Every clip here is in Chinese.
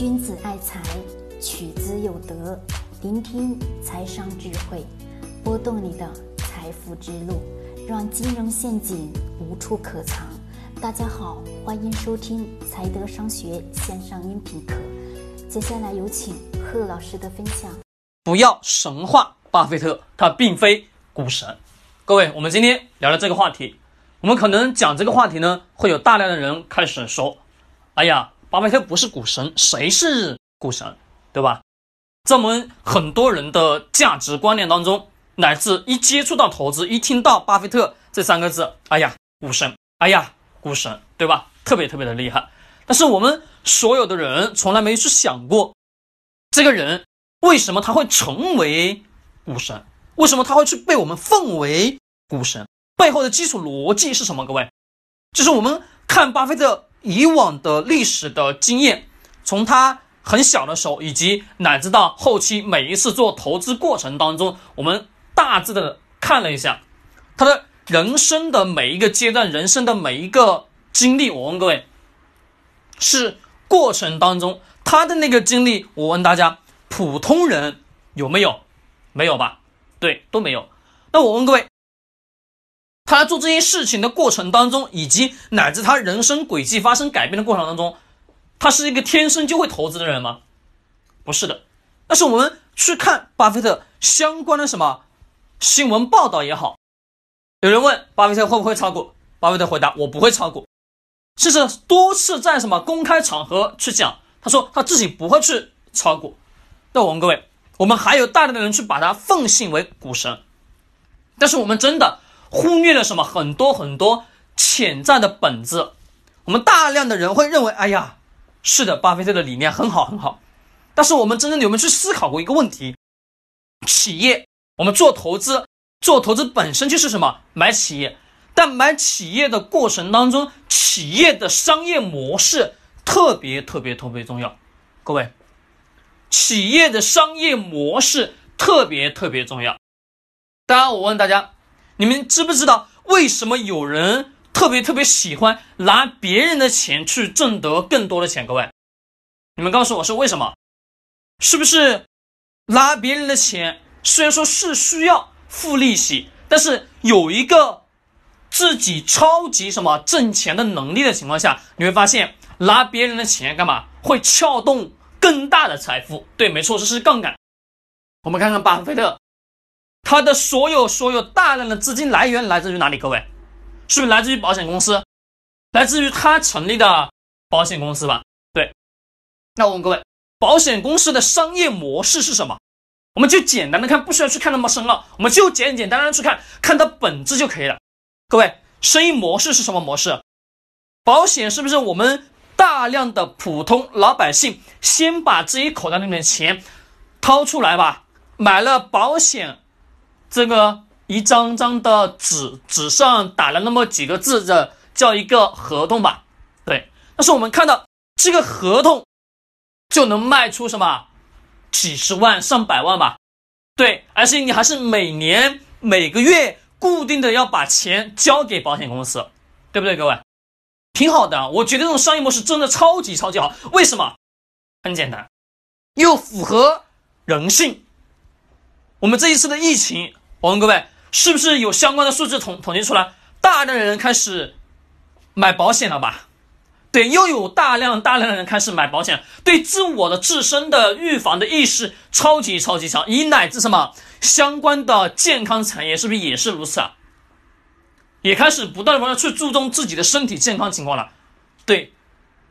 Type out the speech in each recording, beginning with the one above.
君子爱财，取之有德。聆听财商智慧，拨动你的财富之路，让金融陷阱无处可藏。大家好，欢迎收听财德商学线上音频课。接下来有请贺老师的分享。不要神话巴菲特，他并非股神。各位，我们今天聊的这个话题，我们可能讲这个话题呢，会有大量的人开始说：“哎呀。”巴菲特不是股神，谁是股神，对吧？在我们很多人的价值观念当中，乃至一接触到投资，一听到巴菲特这三个字，哎呀，股神，哎呀，股神，对吧？特别特别的厉害。但是我们所有的人从来没去想过，这个人为什么他会成为股神？为什么他会去被我们奉为股神？背后的基础逻辑是什么？各位，就是我们看巴菲特。以往的历史的经验，从他很小的时候，以及乃至到后期每一次做投资过程当中，我们大致的看了一下他的人生的每一个阶段，人生的每一个经历。我问各位，是过程当中他的那个经历？我问大家，普通人有没有？没有吧？对，都没有。那我问各位。他做这些事情的过程当中，以及乃至他人生轨迹发生改变的过程当中，他是一个天生就会投资的人吗？不是的。但是我们去看巴菲特相关的什么新闻报道也好，有人问巴菲特会不会炒股，巴菲特回答我不会炒股，甚至多次在什么公开场合去讲，他说他自己不会去炒股。那我问各位，我们还有大量的人去把他奉信为股神，但是我们真的。忽略了什么？很多很多潜在的本质。我们大量的人会认为，哎呀，是的，巴菲特的理念很好很好。但是我们真正有没有去思考过一个问题？企业，我们做投资，做投资本身就是什么？买企业。但买企业的过程当中，企业的商业模式特别特别特别重要。各位，企业的商业模式特别特别重要。当然，我问大家。你们知不知道为什么有人特别特别喜欢拿别人的钱去挣得更多的钱？各位，你们告诉我是为什么？是不是拿别人的钱虽然说是需要付利息，但是有一个自己超级什么挣钱的能力的情况下，你会发现拿别人的钱干嘛会撬动更大的财富？对，没错，这是杠杆。我们看看巴菲特。他的所有所有大量的资金来源来自于哪里？各位，是不是来自于保险公司？来自于他成立的保险公司吧？对。那我问各位，保险公司的商业模式是什么？我们就简单的看，不需要去看那么深了，我们就简简单单去看，看它本质就可以了。各位，生意模式是什么模式？保险是不是我们大量的普通老百姓先把自己口袋里面的钱掏出来吧，买了保险？这个一张张的纸，纸上打了那么几个字的，叫一个合同吧。对，但是我们看到这个合同就能卖出什么几十万、上百万吧？对，而且你还是每年每个月固定的要把钱交给保险公司，对不对，各位？挺好的，我觉得这种商业模式真的超级超级好。为什么？很简单，又符合人性。我们这一次的疫情。我问各位，是不是有相关的数字统统计出来？大量的人开始买保险了吧？对，又有大量大量的人开始买保险，对自我的自身的预防的意识超级超级强，以乃至什么相关的健康产业，是不是也是如此啊？也开始不断的去注重自己的身体健康情况了。对，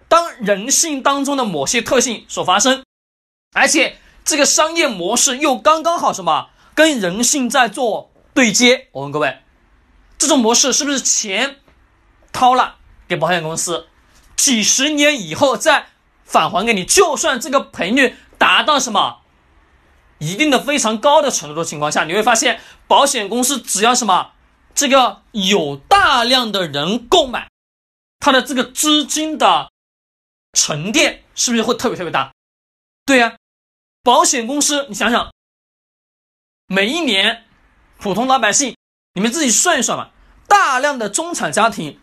当人性当中的某些特性所发生，而且这个商业模式又刚刚好什么？跟人性在做对接，我问各位，这种模式是不是钱掏了给保险公司，几十年以后再返还给你？就算这个赔率达到什么一定的非常高的程度的情况下，你会发现保险公司只要什么这个有大量的人购买，它的这个资金的沉淀是不是会特别特别大？对呀，保险公司，你想想。每一年，普通老百姓，你们自己算一算吧。大量的中产家庭，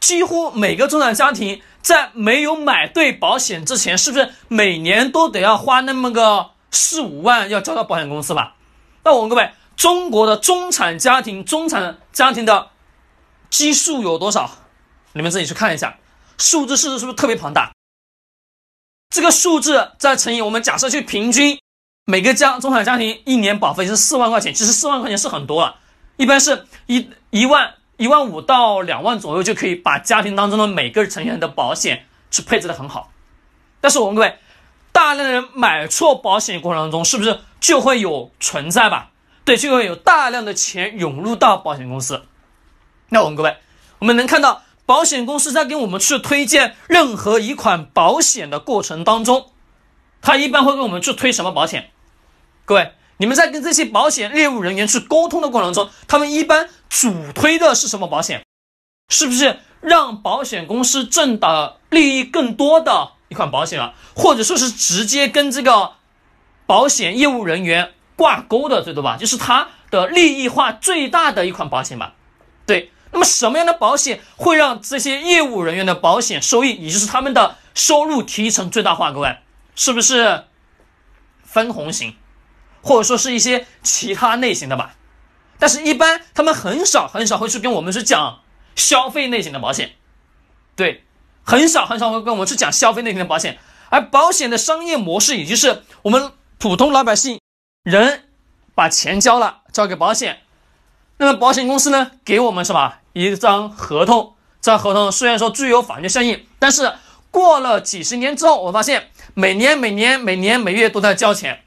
几乎每个中产家庭在没有买对保险之前，是不是每年都得要花那么个四五万要交到保险公司吧？那我问各位，中国的中产家庭，中产家庭的基数有多少？你们自己去看一下，数字是是不是特别庞大？这个数字再乘以我们假设去平均，每个家中产家庭一年保费是四万块钱，其实四万块钱是很多了，一般是一一万一万五到两万左右就可以把家庭当中的每个成员的保险去配置的很好。但是我问各位，大量的人买错保险过程当中，是不是就会有存在吧？对，就会有大量的钱涌入到保险公司。那我问各位，我们能看到。保险公司在给我们去推荐任何一款保险的过程当中，他一般会给我们去推什么保险？各位，你们在跟这些保险业务人员去沟通的过程中，他们一般主推的是什么保险？是不是让保险公司挣的利益更多的一款保险啊？或者说是直接跟这个保险业务人员挂钩的，对吧？就是它的利益化最大的一款保险吧？对。那么什么样的保险会让这些业务人员的保险收益，也就是他们的收入提成最大化？各位，是不是分红型，或者说是一些其他类型的吧？但是，一般他们很少很少会去跟我们去讲消费类型的保险，对，很少很少会跟我们去讲消费类型的保险。而保险的商业模式，也就是我们普通老百姓人把钱交了，交给保险。那么保险公司呢，给我们什么一张合同？这张合同虽然说具有法律效应，但是过了几十年之后，我发现每年、每年、每年、每月都在交钱，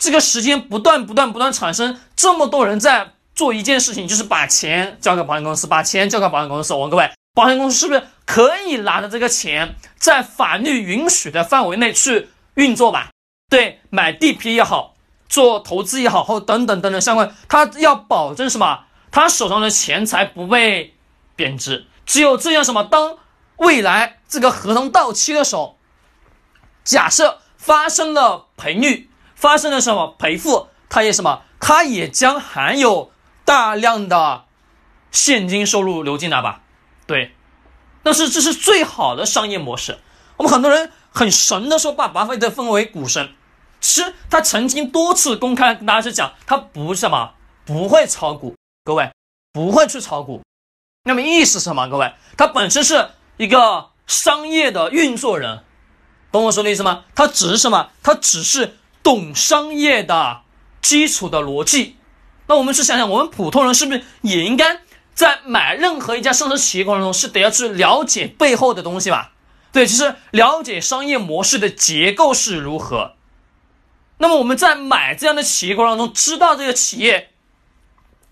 这个时间不断、不断、不断产生这么多人在做一件事情，就是把钱交给保险公司，把钱交给保险公司。我问各位，保险公司是不是可以拿着这个钱，在法律允许的范围内去运作吧？对，买地皮也好。做投资也好，或等等等等相关，他要保证什么？他手上的钱财不被贬值。只有这样什么？当未来这个合同到期的时候，假设发生了赔率，发生了什么赔付，他也什么？他也将含有大量的现金收入流进来吧？对，但是这是最好的商业模式。我们很多人很神的说，把巴菲特分为股神。其实他曾经多次公开跟大家去讲，他不是什么不会炒股，各位不会去炒股。那么意思是什么？各位，他本身是一个商业的运作人，懂我说的意思吗？他只是什么？他只是懂商业的基础的逻辑。那我们去想想，我们普通人是不是也应该在买任何一家上市企业过程中，是得要去了解背后的东西吧？对，其实了解商业模式的结构是如何。那么我们在买这样的企业过程当中，知道这个企业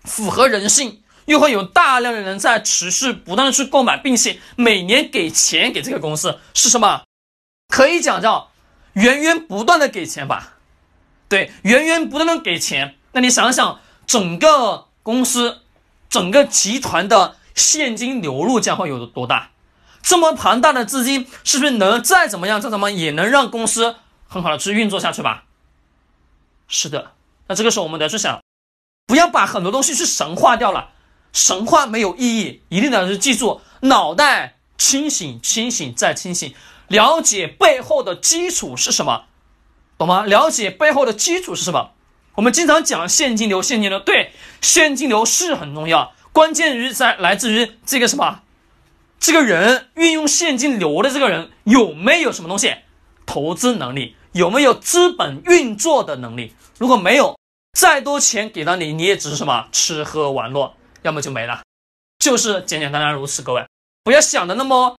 符合人性，又会有大量的人在持续不断的去购买，并且每年给钱给这个公司，是什么？可以讲叫源源不断的给钱吧？对，源源不断的给钱。那你想想，整个公司、整个集团的现金流入将会有多大？这么庞大的资金，是不是能再怎么样再怎么也能让公司很好的去运作下去吧？是的，那这个时候我们得去想，不要把很多东西去神化掉了，神话没有意义，一定得是记住，脑袋清醒，清醒再清醒，了解背后的基础是什么，懂吗？了解背后的基础是什么？我们经常讲现金流，现金流对，现金流是很重要，关键于在来自于这个什么，这个人运用现金流的这个人有没有什么东西，投资能力。有没有资本运作的能力？如果没有，再多钱给到你，你也只是什么吃喝玩乐，要么就没了，就是简简单单如此。各位，不要想的那么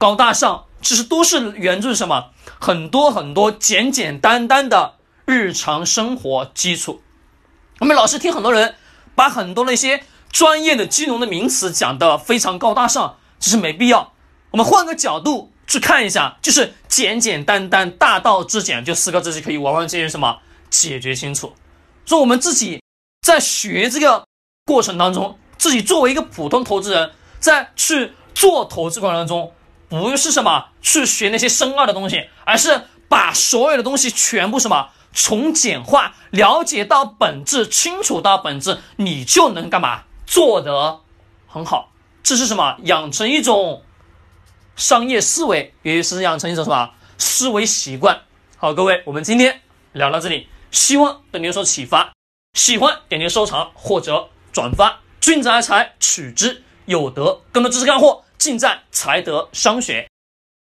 高大上，其实都是源自什么？很多很多简简单单的日常生活基础。我们老是听很多人把很多的一些专业的金融的名词讲的非常高大上，其实没必要。我们换个角度。去看一下，就是简简单单、大道至简，就四个字就可以完完全全什么解决清楚。说我们自己在学这个过程当中，自己作为一个普通投资人，在去做投资过程当中，不是什么去学那些深奥的东西，而是把所有的东西全部什么从简化，了解到本质，清楚到本质，你就能干嘛做得很好。这是什么？养成一种商业思维，也是养成一种什么思维习惯。好，各位，我们今天聊到这里，希望对您有所启发。喜欢点击收藏或者转发。君子爱财，取之有德。更多知识干货近战才得商学。